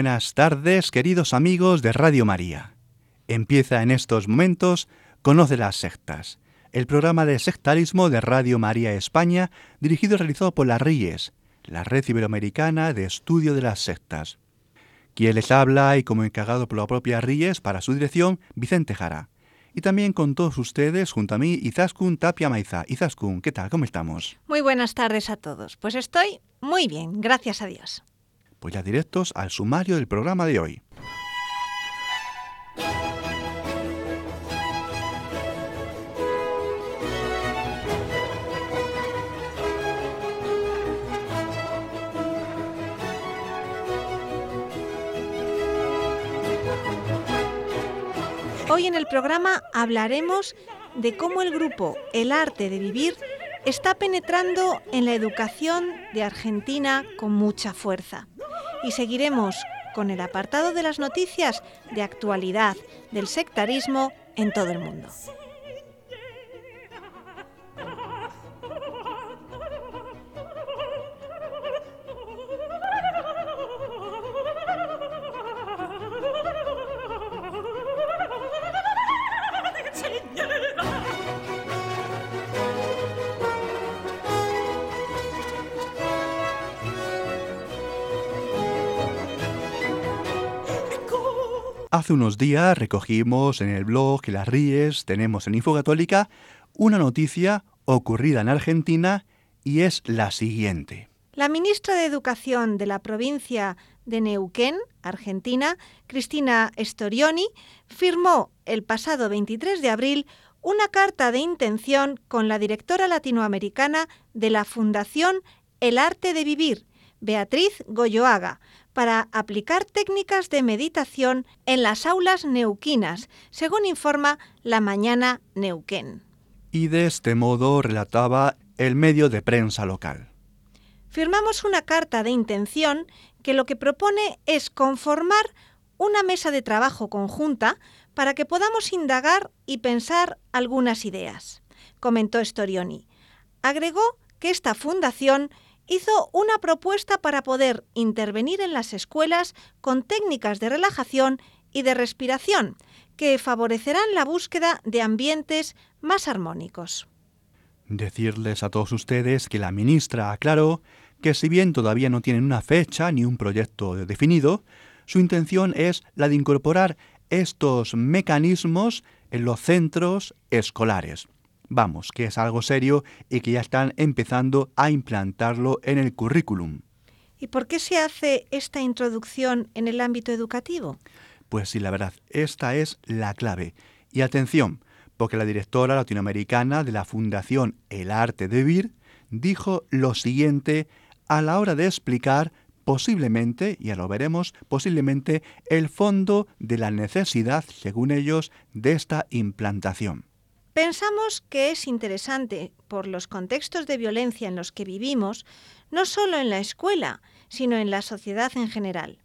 Buenas tardes, queridos amigos de Radio María. Empieza en estos momentos Conoce las sectas, el programa de sectarismo de Radio María España, dirigido y realizado por la RIES, la Red Iberoamericana de Estudio de las Sectas. Quien les habla y como encargado por la propia RIES para su dirección, Vicente Jara. Y también con todos ustedes, junto a mí, Izaskun Tapia Maiza. Izaskun, ¿qué tal? ¿Cómo estamos? Muy buenas tardes a todos. Pues estoy muy bien, gracias a Dios. Pues ya directos al sumario del programa de hoy. Hoy en el programa hablaremos de cómo el grupo El Arte de Vivir está penetrando en la educación de Argentina con mucha fuerza. Y seguiremos con el apartado de las noticias de actualidad del sectarismo en todo el mundo. Hace unos días recogimos en el blog que las Ríes tenemos en Infocatólica una noticia ocurrida en Argentina y es la siguiente. La ministra de Educación de la provincia de Neuquén, Argentina, Cristina Storioni, firmó el pasado 23 de abril una carta de intención con la directora latinoamericana de la Fundación El Arte de Vivir, Beatriz Goyoaga, para aplicar técnicas de meditación en las aulas neuquinas, según informa La Mañana Neuquén. Y de este modo relataba el medio de prensa local. Firmamos una carta de intención que lo que propone es conformar una mesa de trabajo conjunta para que podamos indagar y pensar algunas ideas, comentó Storioni. Agregó que esta fundación hizo una propuesta para poder intervenir en las escuelas con técnicas de relajación y de respiración que favorecerán la búsqueda de ambientes más armónicos. Decirles a todos ustedes que la ministra aclaró que si bien todavía no tienen una fecha ni un proyecto definido, su intención es la de incorporar estos mecanismos en los centros escolares. Vamos, que es algo serio y que ya están empezando a implantarlo en el currículum. ¿Y por qué se hace esta introducción en el ámbito educativo? Pues sí, la verdad, esta es la clave. Y atención, porque la directora latinoamericana de la Fundación El Arte de Vivir dijo lo siguiente a la hora de explicar posiblemente, ya lo veremos, posiblemente el fondo de la necesidad, según ellos, de esta implantación. Pensamos que es interesante, por los contextos de violencia en los que vivimos, no solo en la escuela, sino en la sociedad en general.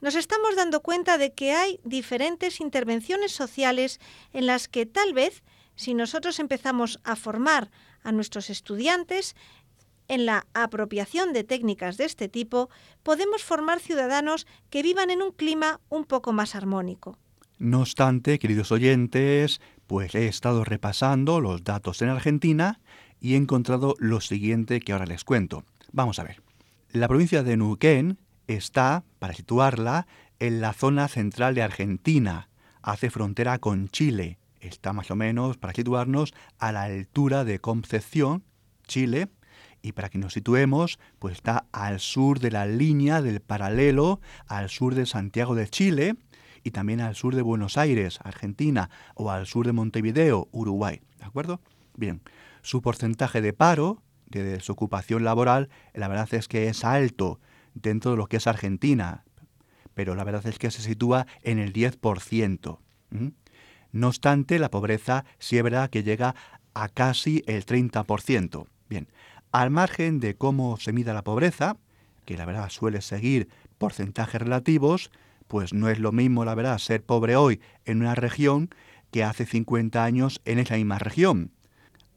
Nos estamos dando cuenta de que hay diferentes intervenciones sociales en las que tal vez, si nosotros empezamos a formar a nuestros estudiantes en la apropiación de técnicas de este tipo, podemos formar ciudadanos que vivan en un clima un poco más armónico. No obstante, queridos oyentes, pues he estado repasando los datos en Argentina y he encontrado lo siguiente que ahora les cuento. Vamos a ver. La provincia de Neuquén está, para situarla, en la zona central de Argentina. Hace frontera con Chile. Está más o menos, para situarnos, a la altura de Concepción, Chile. Y para que nos situemos, pues está al sur de la línea del paralelo, al sur de Santiago de Chile, y también al sur de Buenos Aires, Argentina, o al sur de Montevideo, Uruguay. ¿De acuerdo? Bien, su porcentaje de paro de desocupación laboral, la verdad es que es alto dentro de lo que es Argentina, pero la verdad es que se sitúa en el 10%. No obstante, la pobreza sí es verdad que llega a casi el 30%. Bien, al margen de cómo se mida la pobreza, que la verdad suele seguir porcentajes relativos, pues no es lo mismo, la verdad, ser pobre hoy en una región que hace 50 años en esa misma región.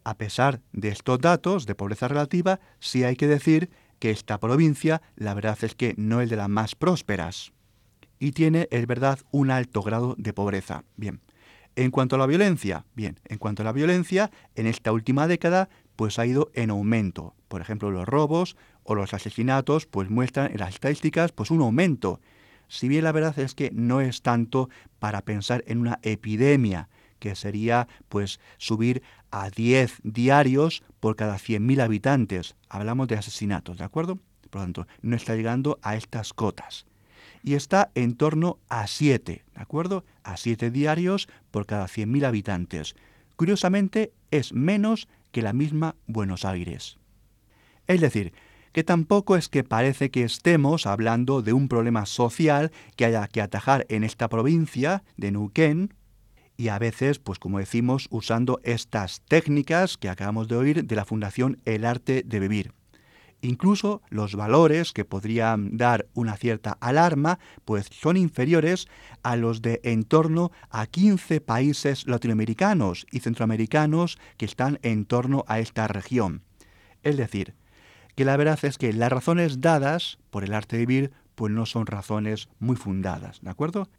A pesar de estos datos de pobreza relativa, sí hay que decir que esta provincia, la verdad es que no es de las más prósperas y tiene, es verdad, un alto grado de pobreza. Bien. En cuanto a la violencia, bien, en cuanto a la violencia, en esta última década, pues ha ido en aumento. Por ejemplo, los robos o los asesinatos, pues muestran en las estadísticas, pues un aumento. Si bien la verdad es que no es tanto para pensar en una epidemia, que sería pues subir a 10 diarios por cada 100.000 habitantes. Hablamos de asesinatos, ¿de acuerdo? Por lo tanto, no está llegando a estas cotas y está en torno a 7, ¿de acuerdo? A 7 diarios por cada 100.000 habitantes. Curiosamente, es menos que la misma Buenos Aires. Es decir, que tampoco es que parece que estemos hablando de un problema social que haya que atajar en esta provincia de Neuquén, y a veces, pues como decimos, usando estas técnicas que acabamos de oír de la Fundación El Arte de Vivir. Incluso los valores que podrían dar una cierta alarma, pues son inferiores a los de en torno a 15 países latinoamericanos y centroamericanos que están en torno a esta región. Es decir, que la verdad es que las razones dadas por el arte de vivir pues no son razones muy fundadas, ¿de acuerdo?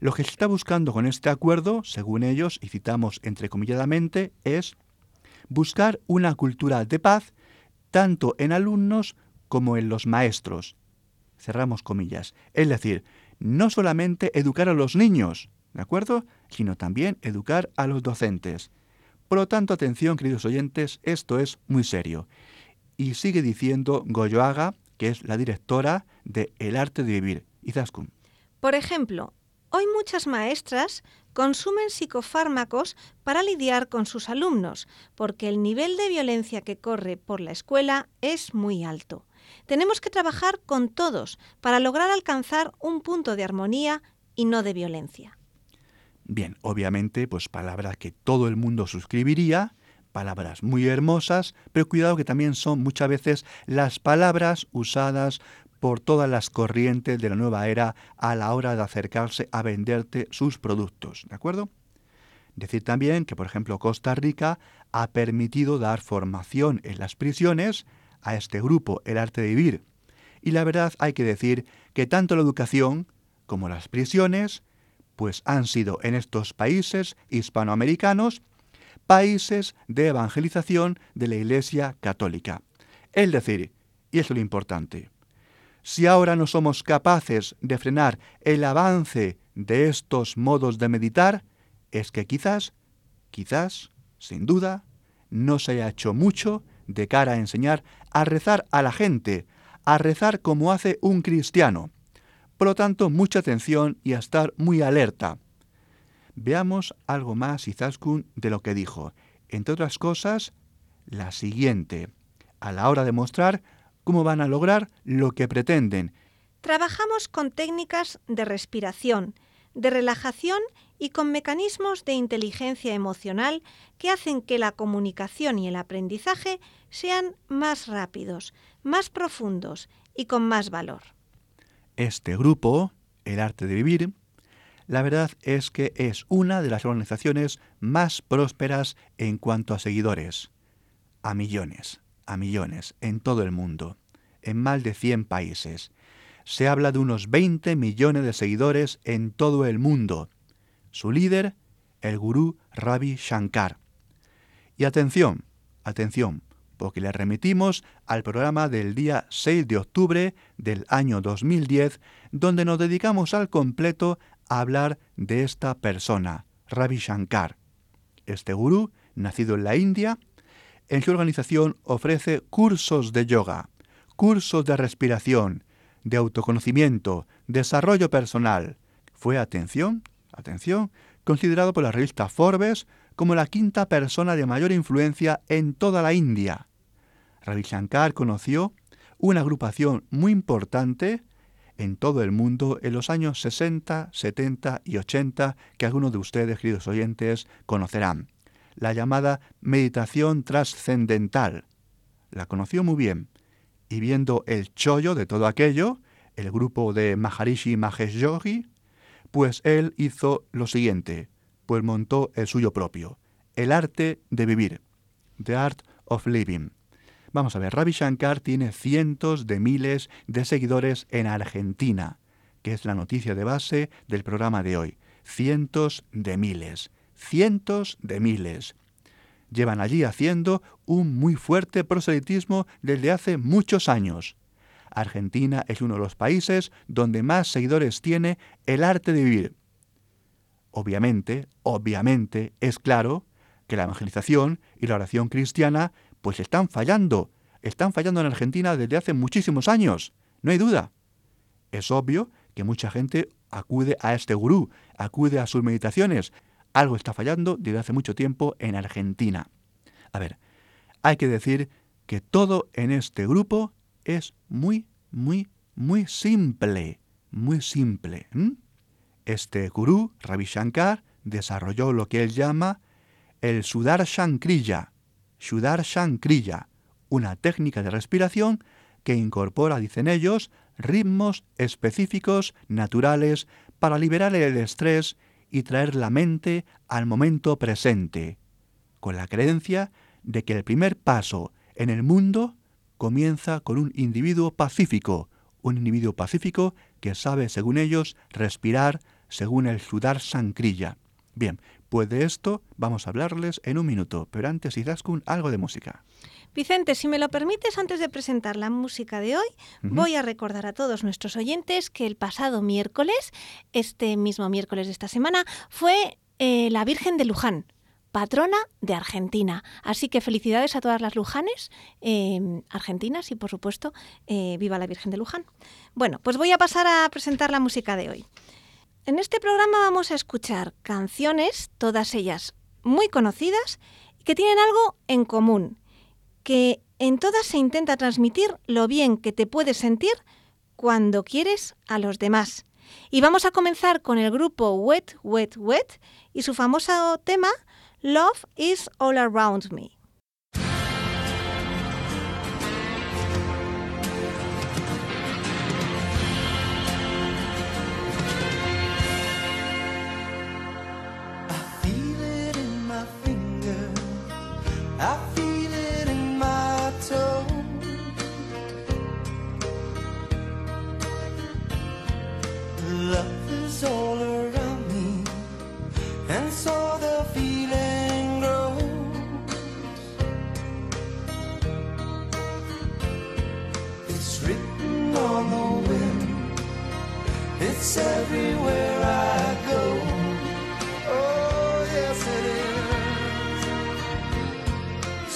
Lo que se está buscando con este acuerdo, según ellos, y citamos entrecomilladamente, es buscar una cultura de paz tanto en alumnos como en los maestros. Cerramos comillas. Es decir, no solamente educar a los niños, ¿de acuerdo? Sino también educar a los docentes. Por lo tanto, atención, queridos oyentes, esto es muy serio. Y sigue diciendo Goyoaga, que es la directora de El Arte de Vivir, Izaskun. Por ejemplo, hoy muchas maestras consumen psicofármacos para lidiar con sus alumnos, porque el nivel de violencia que corre por la escuela es muy alto. Tenemos que trabajar con todos para lograr alcanzar un punto de armonía y no de violencia. Bien, obviamente, pues palabras que todo el mundo suscribiría, palabras muy hermosas, pero cuidado que también son muchas veces las palabras usadas por todas las corrientes de la nueva era a la hora de acercarse a venderte sus productos. ¿De acuerdo? Decir también que, por ejemplo, Costa Rica ha permitido dar formación en las prisiones a este grupo, el arte de vivir. Y la verdad hay que decir que tanto la educación como las prisiones, pues han sido en estos países hispanoamericanos países de evangelización de la Iglesia Católica. Es decir, y eso es lo importante, si ahora no somos capaces de frenar el avance de estos modos de meditar, es que quizás, quizás, sin duda, no se haya hecho mucho de cara a enseñar a rezar a la gente, a rezar como hace un cristiano. Por lo tanto, mucha atención y a estar muy alerta. Veamos algo más, Izaskun, de lo que dijo. Entre otras cosas, la siguiente. A la hora de mostrar cómo van a lograr lo que pretenden. Trabajamos con técnicas de respiración, de relajación y con mecanismos de inteligencia emocional que hacen que la comunicación y el aprendizaje sean más rápidos, más profundos y con más valor. Este grupo, El Arte de Vivir, la verdad es que es una de las organizaciones más prósperas en cuanto a seguidores. A millones a millones en todo el mundo, en más de 100 países. Se habla de unos 20 millones de seguidores en todo el mundo. Su líder, el gurú Ravi Shankar. Y atención, atención, porque le remitimos al programa del día 6 de octubre del año 2010, donde nos dedicamos al completo a hablar de esta persona, Ravi Shankar. Este gurú, nacido en la India, en su organización ofrece cursos de yoga, cursos de respiración, de autoconocimiento, desarrollo personal. Fue, atención, atención, considerado por la revista Forbes como la quinta persona de mayor influencia en toda la India. Ravi Shankar conoció una agrupación muy importante en todo el mundo en los años 60, 70 y 80 que algunos de ustedes, queridos oyentes, conocerán. La llamada meditación trascendental. La conoció muy bien. Y viendo el chollo de todo aquello, el grupo de Maharishi Mahesh Yogi, pues él hizo lo siguiente, pues montó el suyo propio, el arte de vivir, The Art of Living. Vamos a ver, Ravi Shankar tiene cientos de miles de seguidores en Argentina, que es la noticia de base del programa de hoy. Cientos de miles, cientos de miles. Llevan allí haciendo un muy fuerte proselitismo desde hace muchos años. Argentina es uno de los países donde más seguidores tiene el arte de vivir. Obviamente, obviamente, es claro que la evangelización y la oración cristiana pues están fallando. Están fallando en Argentina desde hace muchísimos años, no hay duda. Es obvio que mucha gente acude a este gurú, acude a sus meditaciones. Algo está fallando desde hace mucho tiempo en Argentina. A ver, hay que decir que todo en este grupo es muy, muy, muy simple, muy simple. Este gurú, Ravi Shankar, desarrolló lo que él llama el Sudar Shankriya, Sudarshan Kriya, una técnica de respiración que incorpora, dicen ellos, ritmos específicos, naturales, para liberar el estrés y traer la mente al momento presente, con la creencia de que el primer paso en el mundo comienza con un individuo pacífico, un individuo pacífico que sabe, según ellos, respirar según el Sudar Kriya. Bien, pues de esto vamos a hablarles en un minuto, pero antes, Izaskun, algo de música. Vicente, si me lo permites, antes de presentar la música de hoy, voy a recordar a todos nuestros oyentes que el pasado miércoles, este mismo miércoles de esta semana, fue eh, la Virgen de Luján, patrona de Argentina. Así que felicidades a todas las Lujanes em, argentinas y, por supuesto, eh, viva la Virgen de Luján. Bueno, pues voy a pasar a presentar la música de hoy. En este programa vamos a escuchar canciones, todas ellas muy conocidas, que tienen algo en común, que en todas se intenta transmitir lo bien que te puedes sentir cuando quieres a los demás. Y vamos a comenzar con el grupo Wet, Wet, Wet y su famoso tema Love is All Around Me. all around me and so the feeling grows it's written on the wind. It's everywhere I go. Oh yes it is.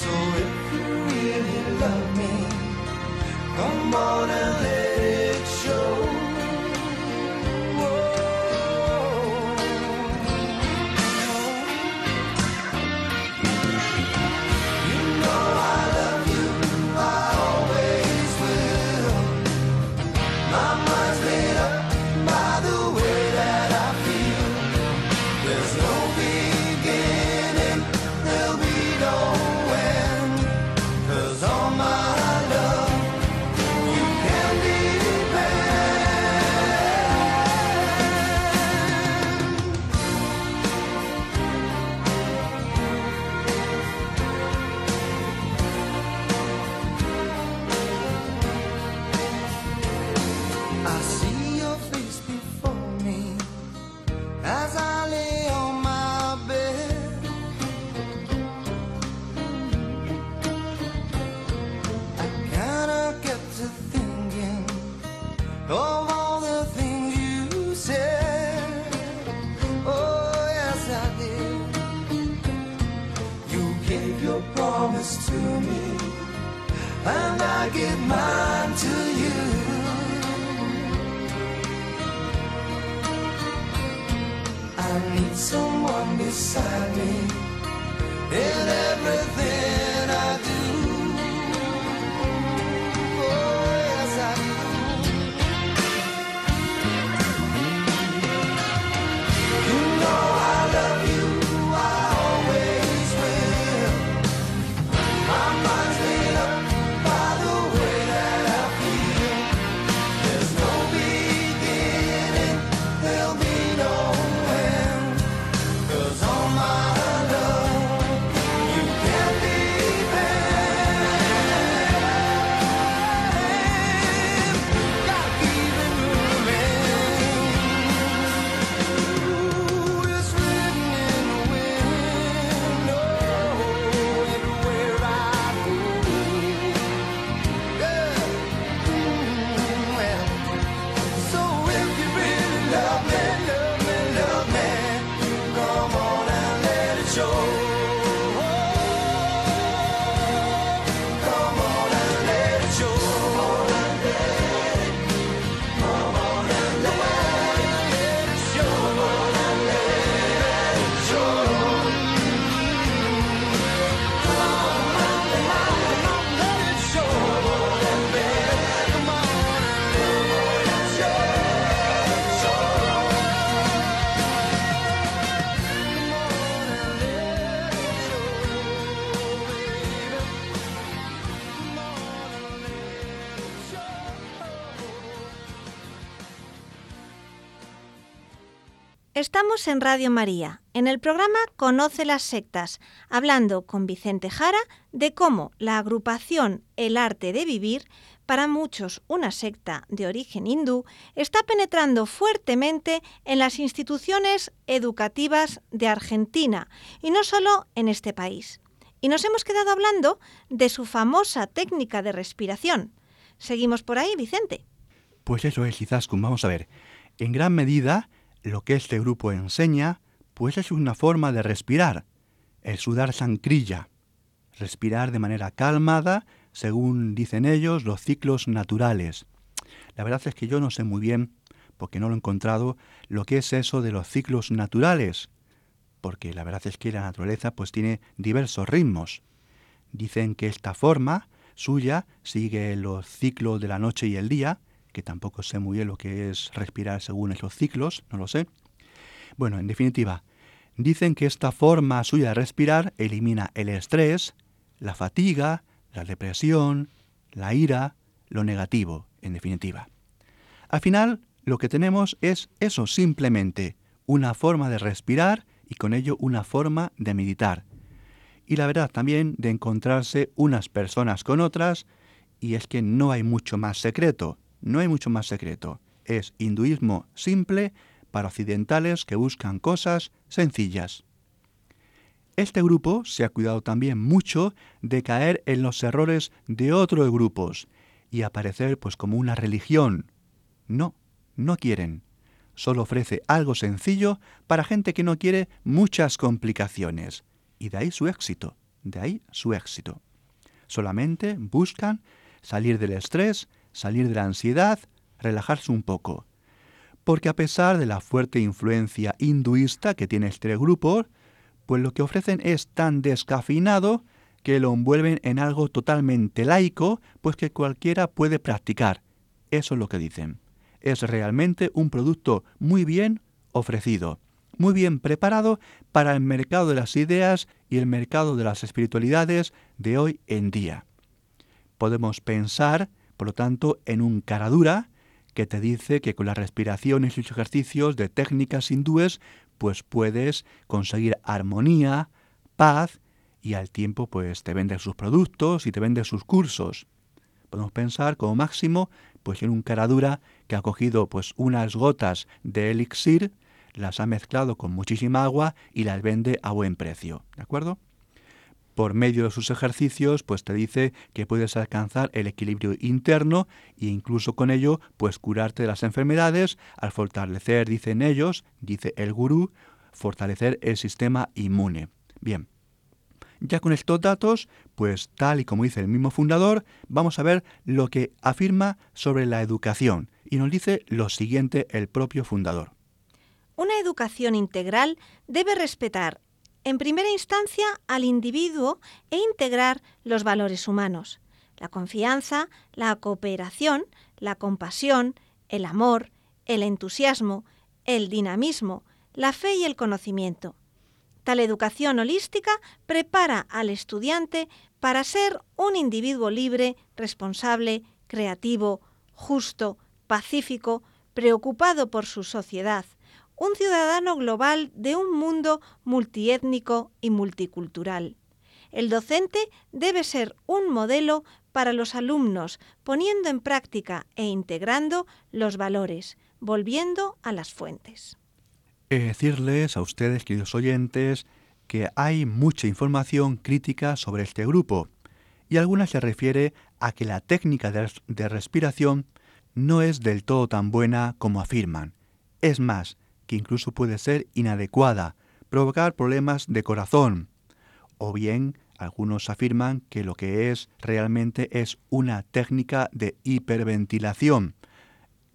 So if you really love me come on and Estamos en Radio María, en el programa Conoce las sectas, hablando con Vicente Jara de cómo la agrupación El Arte de Vivir, para muchos una secta de origen hindú, está penetrando fuertemente en las instituciones educativas de Argentina, y no solo en este país. Y nos hemos quedado hablando de su famosa técnica de respiración. Seguimos por ahí, Vicente. Pues eso es, Izaskun. Vamos a ver. En gran medida, lo que este grupo enseña, pues es una forma de respirar, el sudar sancrilla, respirar de manera calmada, según dicen ellos, los ciclos naturales. La verdad es que yo no sé muy bien, porque no lo he encontrado, lo que es eso de los ciclos naturales, porque la verdad es que la naturaleza pues tiene diversos ritmos. Dicen que esta forma suya sigue los ciclos de la noche y el día, que tampoco sé muy bien lo que es respirar según esos ciclos, no lo sé. Bueno, en definitiva, dicen que esta forma suya de respirar elimina el estrés, la fatiga, la depresión, la ira, lo negativo, en definitiva. Al final, lo que tenemos es eso simplemente, una forma de respirar y con ello una forma de meditar. Y la verdad también de encontrarse unas personas con otras, y es que no hay mucho más secreto. No hay mucho más secreto. Es hinduismo simple para occidentales que buscan cosas sencillas. Este grupo se ha cuidado también mucho de caer en los errores de otros grupos y aparecer pues como una religión. No, no quieren. Solo ofrece algo sencillo para gente que no quiere muchas complicaciones. Y de ahí su éxito, de ahí su éxito. Solamente buscan salir del estrés salir de la ansiedad, relajarse un poco. Porque a pesar de la fuerte influencia hinduista que tiene este grupo, pues lo que ofrecen es tan descafeinado que lo envuelven en algo totalmente laico, pues que cualquiera puede practicar. Eso es lo que dicen. Es realmente un producto muy bien ofrecido, muy bien preparado para el mercado de las ideas y el mercado de las espiritualidades de hoy en día. Podemos pensar por lo tanto, en un cara dura que te dice que con las respiraciones y los ejercicios de técnicas hindúes, pues puedes conseguir armonía, paz y al tiempo pues te vende sus productos y te vende sus cursos. Podemos pensar como máximo pues en un cara dura que ha cogido pues unas gotas de elixir, las ha mezclado con muchísima agua y las vende a buen precio, ¿de acuerdo? Por medio de sus ejercicios, pues te dice que puedes alcanzar el equilibrio interno e incluso con ello, pues curarte de las enfermedades al fortalecer, dicen ellos, dice el gurú, fortalecer el sistema inmune. Bien, ya con estos datos, pues tal y como dice el mismo fundador, vamos a ver lo que afirma sobre la educación y nos dice lo siguiente el propio fundador. Una educación integral debe respetar en primera instancia al individuo e integrar los valores humanos, la confianza, la cooperación, la compasión, el amor, el entusiasmo, el dinamismo, la fe y el conocimiento. Tal educación holística prepara al estudiante para ser un individuo libre, responsable, creativo, justo, pacífico, preocupado por su sociedad, un ciudadano global de un mundo multiétnico y multicultural. El docente debe ser un modelo para los alumnos, poniendo en práctica e integrando los valores, volviendo a las fuentes. Decirles a ustedes, queridos oyentes, que hay mucha información crítica sobre este grupo, y alguna se refiere a que la técnica de respiración no es del todo tan buena como afirman. Es más, que incluso puede ser inadecuada, provocar problemas de corazón. O bien, algunos afirman que lo que es realmente es una técnica de hiperventilación.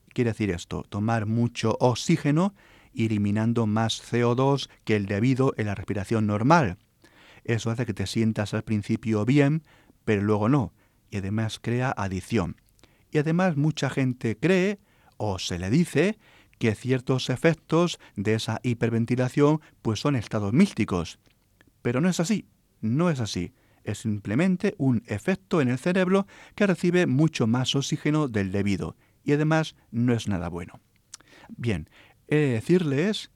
Quiere decir esto, tomar mucho oxígeno eliminando más CO2 que el debido en la respiración normal. Eso hace que te sientas al principio bien, pero luego no, y además crea adicción. Y además mucha gente cree o se le dice que ciertos efectos de esa hiperventilación pues son estados místicos. Pero no es así, no es así. Es simplemente un efecto en el cerebro que recibe mucho más oxígeno del debido y además no es nada bueno. Bien, he de decirles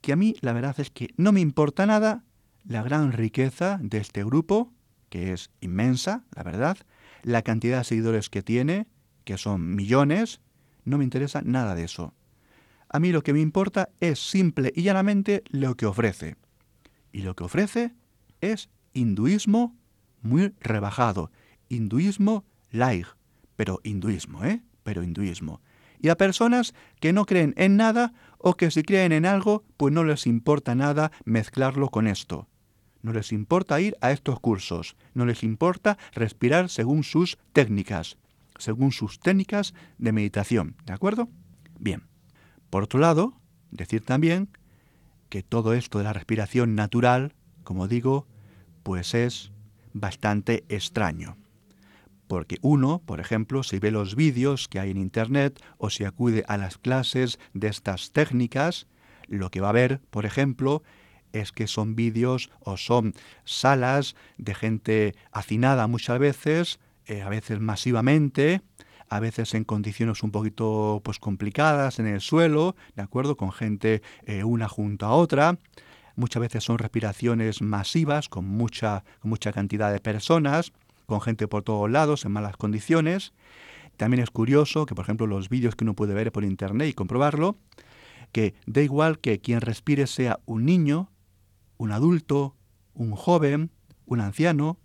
que a mí la verdad es que no me importa nada la gran riqueza de este grupo, que es inmensa, la verdad, la cantidad de seguidores que tiene, que son millones, no me interesa nada de eso. A mí lo que me importa es simple y llanamente lo que ofrece. Y lo que ofrece es hinduismo muy rebajado, hinduismo light, pero hinduismo, ¿eh? Pero hinduismo. Y a personas que no creen en nada o que si creen en algo, pues no les importa nada mezclarlo con esto. No les importa ir a estos cursos, no les importa respirar según sus técnicas, según sus técnicas de meditación, ¿de acuerdo? Bien. Por otro lado, decir también que todo esto de la respiración natural, como digo, pues es bastante extraño. Porque uno, por ejemplo, si ve los vídeos que hay en Internet o si acude a las clases de estas técnicas, lo que va a ver, por ejemplo, es que son vídeos o son salas de gente hacinada muchas veces, eh, a veces masivamente, a veces en condiciones un poquito pues complicadas en el suelo, ¿de acuerdo? Con gente eh, una junto a otra. Muchas veces son respiraciones masivas con mucha, con mucha cantidad de personas, con gente por todos lados en malas condiciones. También es curioso que, por ejemplo, los vídeos que uno puede ver por internet y comprobarlo, que da igual que quien respire sea un niño, un adulto, un joven, un anciano,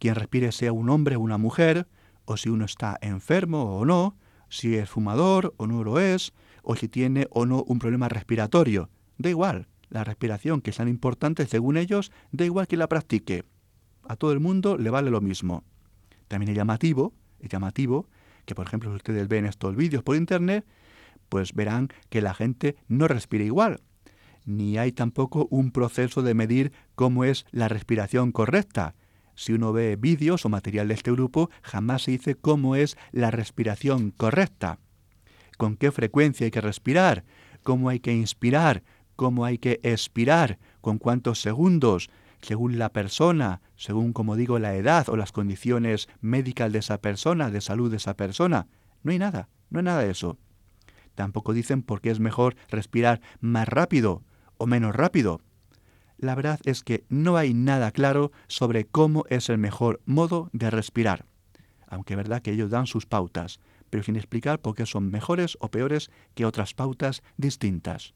quien respire sea un hombre o una mujer, o si uno está enfermo o no, si es fumador o no lo es, o si tiene o no un problema respiratorio. Da igual, la respiración, que es tan importante según ellos, da igual que la practique. A todo el mundo le vale lo mismo. También es llamativo, es llamativo que, por ejemplo, si ustedes ven estos vídeos por internet, pues verán que la gente no respira igual, ni hay tampoco un proceso de medir cómo es la respiración correcta, si uno ve vídeos o material de este grupo, jamás se dice cómo es la respiración correcta, con qué frecuencia hay que respirar, cómo hay que inspirar, cómo hay que expirar, con cuántos segundos, según la persona, según, como digo, la edad o las condiciones médicas de esa persona, de salud de esa persona. No hay nada, no hay nada de eso. Tampoco dicen por qué es mejor respirar más rápido o menos rápido la verdad es que no hay nada claro sobre cómo es el mejor modo de respirar, aunque es verdad que ellos dan sus pautas, pero sin explicar por qué son mejores o peores que otras pautas distintas.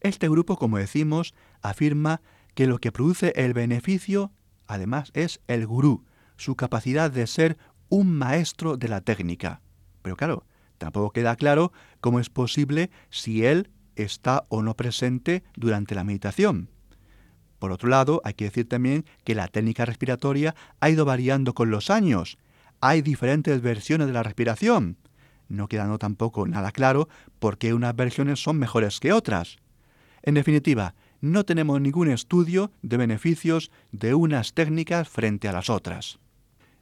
Este grupo, como decimos, afirma que lo que produce el beneficio, además, es el gurú, su capacidad de ser un maestro de la técnica. Pero claro, tampoco queda claro cómo es posible si él está o no presente durante la meditación. Por otro lado, hay que decir también que la técnica respiratoria ha ido variando con los años. Hay diferentes versiones de la respiración. No quedando tampoco nada claro por qué unas versiones son mejores que otras. En definitiva, no tenemos ningún estudio de beneficios de unas técnicas frente a las otras.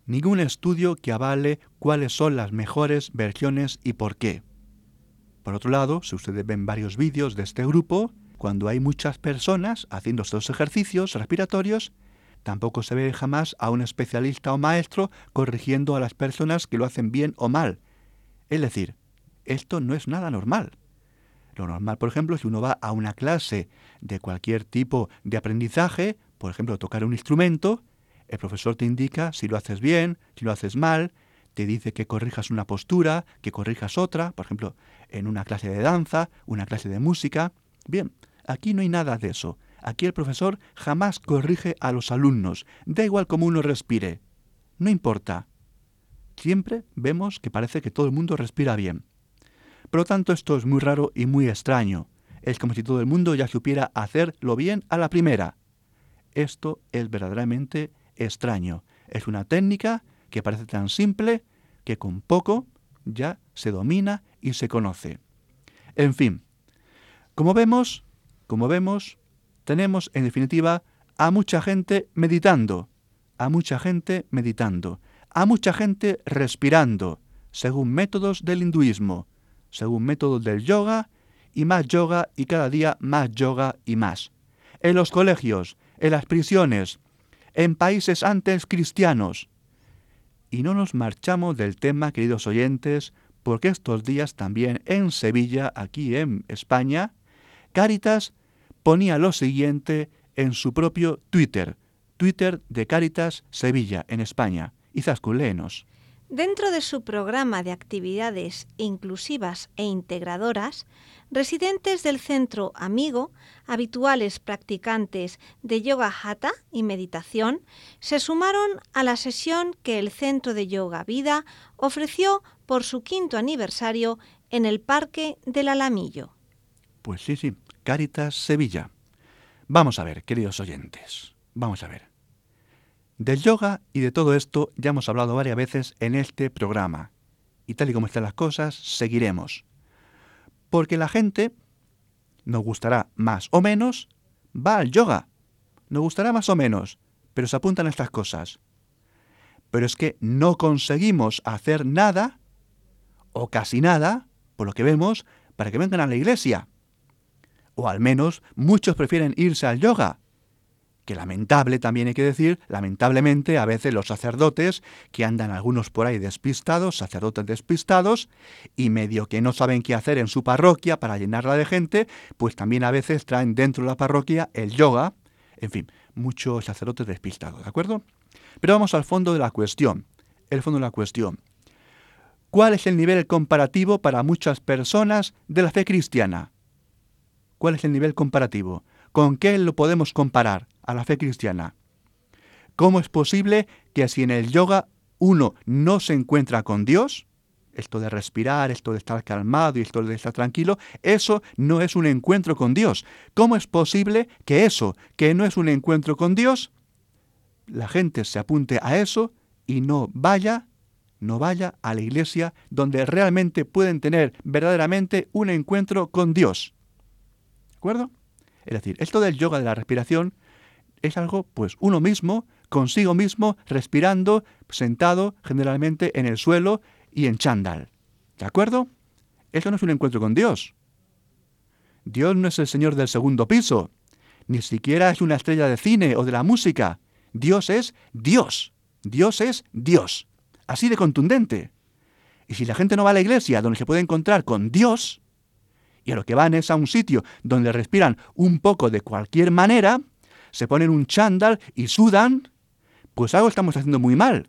Ningún estudio que avale cuáles son las mejores versiones y por qué. Por otro lado, si ustedes ven varios vídeos de este grupo, cuando hay muchas personas haciendo estos ejercicios respiratorios, tampoco se ve jamás a un especialista o maestro corrigiendo a las personas que lo hacen bien o mal. Es decir, esto no es nada normal. Lo normal, por ejemplo, si uno va a una clase de cualquier tipo de aprendizaje, por ejemplo, tocar un instrumento, el profesor te indica si lo haces bien, si lo haces mal, te dice que corrijas una postura, que corrijas otra, por ejemplo, en una clase de danza, una clase de música. Bien, aquí no hay nada de eso. Aquí el profesor jamás corrige a los alumnos, da igual cómo uno respire. No importa. Siempre vemos que parece que todo el mundo respira bien. Por lo tanto, esto es muy raro y muy extraño. Es como si todo el mundo ya supiera hacerlo bien a la primera. Esto es verdaderamente extraño. Es una técnica que parece tan simple que con poco ya se domina y se conoce. En fin, como vemos, como vemos, tenemos en definitiva a mucha gente meditando, a mucha gente meditando, a mucha gente respirando, según métodos del hinduismo, según métodos del yoga, y más yoga y cada día más yoga y más. En los colegios, en las prisiones, en países antes cristianos. Y no nos marchamos del tema, queridos oyentes, porque estos días también en Sevilla, aquí en España, Cáritas ponía lo siguiente en su propio Twitter, Twitter de Cáritas Sevilla, en España. Izaskun, léenos. Dentro de su programa de actividades inclusivas e integradoras, residentes del centro Amigo, habituales practicantes de yoga hatha y meditación, se sumaron a la sesión que el Centro de Yoga Vida ofreció por su quinto aniversario en el Parque del Alamillo. Pues sí, sí, Caritas Sevilla. Vamos a ver, queridos oyentes, vamos a ver. Del yoga y de todo esto ya hemos hablado varias veces en este programa. Y tal y como están las cosas, seguiremos. Porque la gente, nos gustará más o menos, va al yoga. Nos gustará más o menos, pero se apuntan a estas cosas. Pero es que no conseguimos hacer nada, o casi nada, por lo que vemos, para que vengan a la iglesia. O al menos muchos prefieren irse al yoga, que lamentable también hay que decir, lamentablemente a veces los sacerdotes, que andan algunos por ahí despistados, sacerdotes despistados, y medio que no saben qué hacer en su parroquia para llenarla de gente, pues también a veces traen dentro de la parroquia el yoga, en fin, muchos sacerdotes despistados, ¿de acuerdo? Pero vamos al fondo de la cuestión, el fondo de la cuestión. ¿Cuál es el nivel comparativo para muchas personas de la fe cristiana? ¿Cuál es el nivel comparativo? ¿Con qué lo podemos comparar a la fe cristiana? ¿Cómo es posible que si en el yoga uno no se encuentra con Dios, esto de respirar, esto de estar calmado y esto de estar tranquilo, eso no es un encuentro con Dios. ¿Cómo es posible que eso, que no es un encuentro con Dios, la gente se apunte a eso y no vaya, no vaya a la iglesia donde realmente pueden tener verdaderamente un encuentro con Dios? ¿De acuerdo? Es decir, esto del yoga de la respiración es algo, pues, uno mismo, consigo mismo, respirando, sentado generalmente en el suelo y en chándal. ¿De acuerdo? Eso no es un encuentro con Dios. Dios no es el Señor del segundo piso, ni siquiera es una estrella de cine o de la música. Dios es Dios. Dios es Dios. Así de contundente. Y si la gente no va a la iglesia donde se puede encontrar con Dios, y a lo que van es a un sitio donde respiran un poco de cualquier manera, se ponen un chándal y sudan, pues algo estamos haciendo muy mal.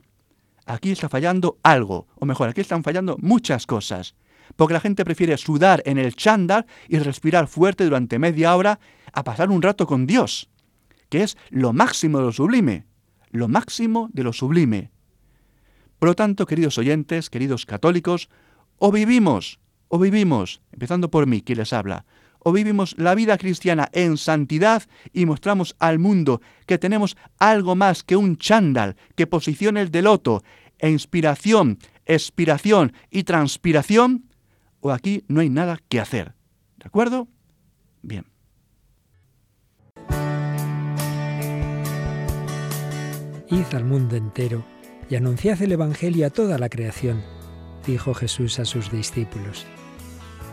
Aquí está fallando algo, o mejor, aquí están fallando muchas cosas. Porque la gente prefiere sudar en el chándal y respirar fuerte durante media hora a pasar un rato con Dios, que es lo máximo de lo sublime, lo máximo de lo sublime. Por lo tanto, queridos oyentes, queridos católicos, o vivimos o vivimos, empezando por mí, que les habla, o vivimos la vida cristiana en santidad y mostramos al mundo que tenemos algo más que un chándal, que posiciones de loto, e inspiración, expiración y transpiración, o aquí no hay nada que hacer. ¿De acuerdo? Bien. Id al mundo entero y anunciad el Evangelio a toda la creación, dijo Jesús a sus discípulos.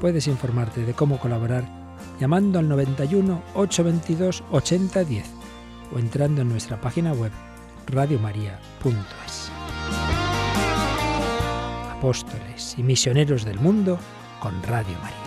Puedes informarte de cómo colaborar llamando al 91 822 8010 o entrando en nuestra página web radiomaria.es. Apóstoles y misioneros del mundo con Radio María.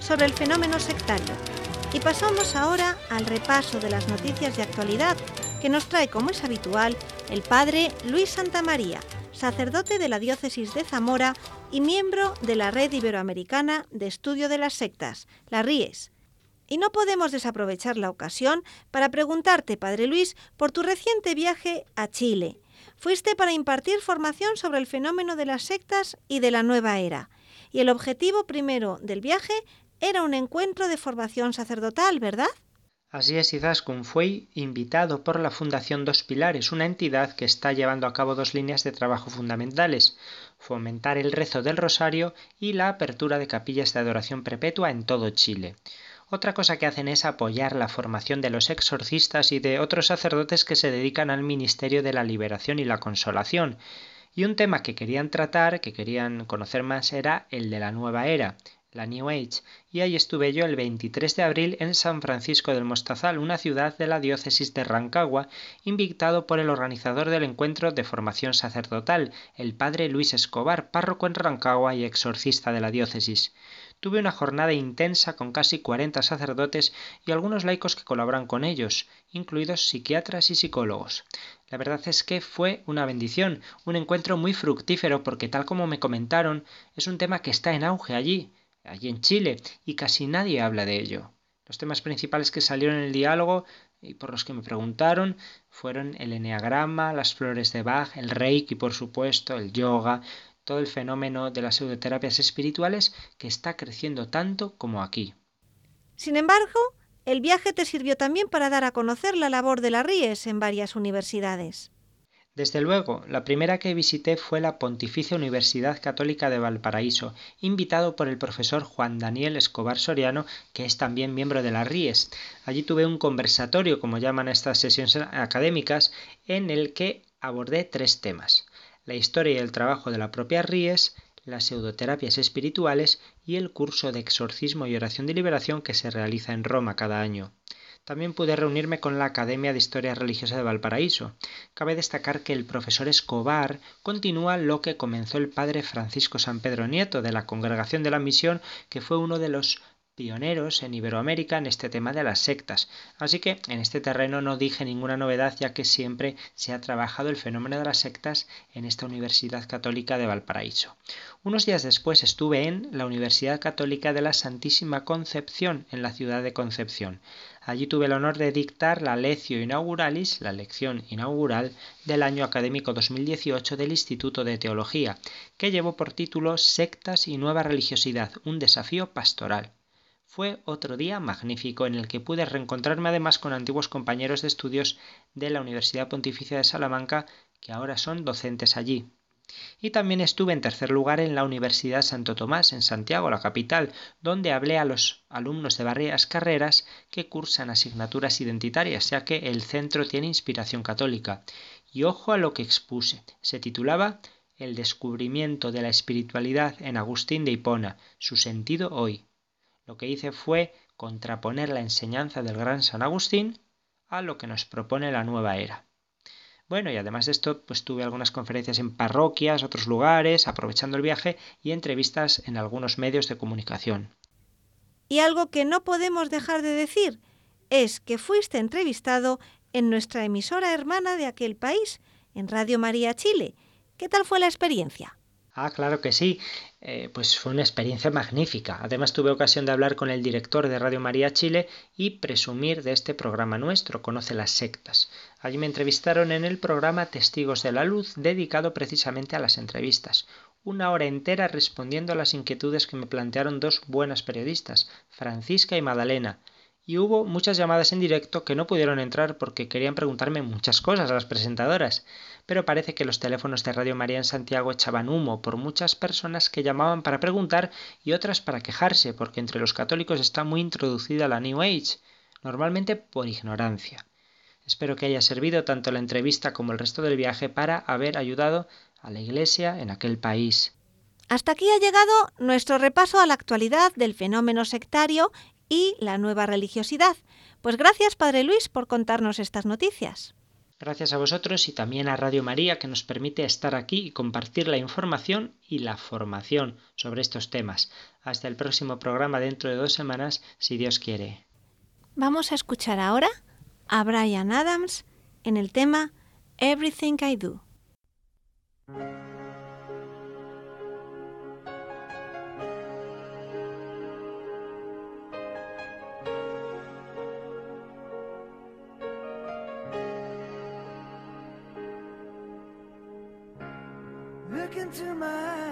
Sobre el fenómeno sectario. Y pasamos ahora al repaso de las noticias de actualidad que nos trae, como es habitual, el padre Luis Santa María, sacerdote de la diócesis de Zamora y miembro de la Red Iberoamericana de Estudio de las Sectas, la RIES. Y no podemos desaprovechar la ocasión para preguntarte, Padre Luis, por tu reciente viaje a Chile. Fuiste para impartir formación sobre el fenómeno de las sectas y de la nueva era. Y el objetivo primero del viaje era un encuentro de formación sacerdotal, ¿verdad? Así es, Izaskun fue invitado por la Fundación Dos Pilares, una entidad que está llevando a cabo dos líneas de trabajo fundamentales, fomentar el rezo del rosario y la apertura de capillas de adoración perpetua en todo Chile. Otra cosa que hacen es apoyar la formación de los exorcistas y de otros sacerdotes que se dedican al ministerio de la liberación y la consolación. Y un tema que querían tratar, que querían conocer más, era el de la nueva era, la New Age, y ahí estuve yo el 23 de abril en San Francisco del Mostazal, una ciudad de la diócesis de Rancagua, invitado por el organizador del encuentro de formación sacerdotal, el padre Luis Escobar, párroco en Rancagua y exorcista de la diócesis. Tuve una jornada intensa con casi 40 sacerdotes y algunos laicos que colaboran con ellos, incluidos psiquiatras y psicólogos. La verdad es que fue una bendición, un encuentro muy fructífero porque tal como me comentaron, es un tema que está en auge allí, allí en Chile, y casi nadie habla de ello. Los temas principales que salieron en el diálogo y por los que me preguntaron fueron el eneagrama, las flores de Bach, el reiki, por supuesto, el yoga, todo el fenómeno de las pseudoterapias espirituales que está creciendo tanto como aquí. Sin embargo, el viaje te sirvió también para dar a conocer la labor de la RIES en varias universidades. Desde luego, la primera que visité fue la Pontificia Universidad Católica de Valparaíso, invitado por el profesor Juan Daniel Escobar Soriano, que es también miembro de la RIES. Allí tuve un conversatorio, como llaman estas sesiones académicas, en el que abordé tres temas la historia y el trabajo de la propia Ries, las pseudoterapias espirituales y el curso de exorcismo y oración de liberación que se realiza en Roma cada año. También pude reunirme con la Academia de Historia Religiosa de Valparaíso. Cabe destacar que el profesor Escobar continúa lo que comenzó el padre Francisco San Pedro Nieto de la Congregación de la Misión, que fue uno de los pioneros en Iberoamérica en este tema de las sectas. Así que en este terreno no dije ninguna novedad ya que siempre se ha trabajado el fenómeno de las sectas en esta Universidad Católica de Valparaíso. Unos días después estuve en la Universidad Católica de la Santísima Concepción en la ciudad de Concepción. Allí tuve el honor de dictar la Inauguralis, la lección inaugural del año académico 2018 del Instituto de Teología, que llevó por título Sectas y Nueva Religiosidad, un desafío pastoral. Fue otro día magnífico en el que pude reencontrarme además con antiguos compañeros de estudios de la Universidad Pontificia de Salamanca que ahora son docentes allí. Y también estuve en tercer lugar en la Universidad Santo Tomás, en Santiago, la capital, donde hablé a los alumnos de varias carreras que cursan asignaturas identitarias, ya que el centro tiene inspiración católica. Y ojo a lo que expuse. Se titulaba El descubrimiento de la espiritualidad en Agustín de Hipona, su sentido hoy. Lo que hice fue contraponer la enseñanza del gran San Agustín a lo que nos propone la nueva era. Bueno, y además de esto, pues tuve algunas conferencias en parroquias, otros lugares, aprovechando el viaje y entrevistas en algunos medios de comunicación. Y algo que no podemos dejar de decir es que fuiste entrevistado en nuestra emisora hermana de aquel país, en Radio María Chile. ¿Qué tal fue la experiencia? Ah, claro que sí. Eh, pues fue una experiencia magnífica. Además tuve ocasión de hablar con el director de Radio María Chile y presumir de este programa nuestro, Conoce las sectas. Allí me entrevistaron en el programa Testigos de la Luz, dedicado precisamente a las entrevistas. Una hora entera respondiendo a las inquietudes que me plantearon dos buenas periodistas, Francisca y Madalena y hubo muchas llamadas en directo que no pudieron entrar porque querían preguntarme muchas cosas a las presentadoras, pero parece que los teléfonos de Radio María en Santiago echaban humo por muchas personas que llamaban para preguntar y otras para quejarse, porque entre los católicos está muy introducida la New Age, normalmente por ignorancia. Espero que haya servido tanto la entrevista como el resto del viaje para haber ayudado a la Iglesia en aquel país. Hasta aquí ha llegado nuestro repaso a la actualidad del fenómeno sectario y la nueva religiosidad. Pues gracias, Padre Luis, por contarnos estas noticias. Gracias a vosotros y también a Radio María que nos permite estar aquí y compartir la información y la formación sobre estos temas. Hasta el próximo programa dentro de dos semanas, si Dios quiere. Vamos a escuchar ahora a Brian Adams en el tema Everything I Do. Into my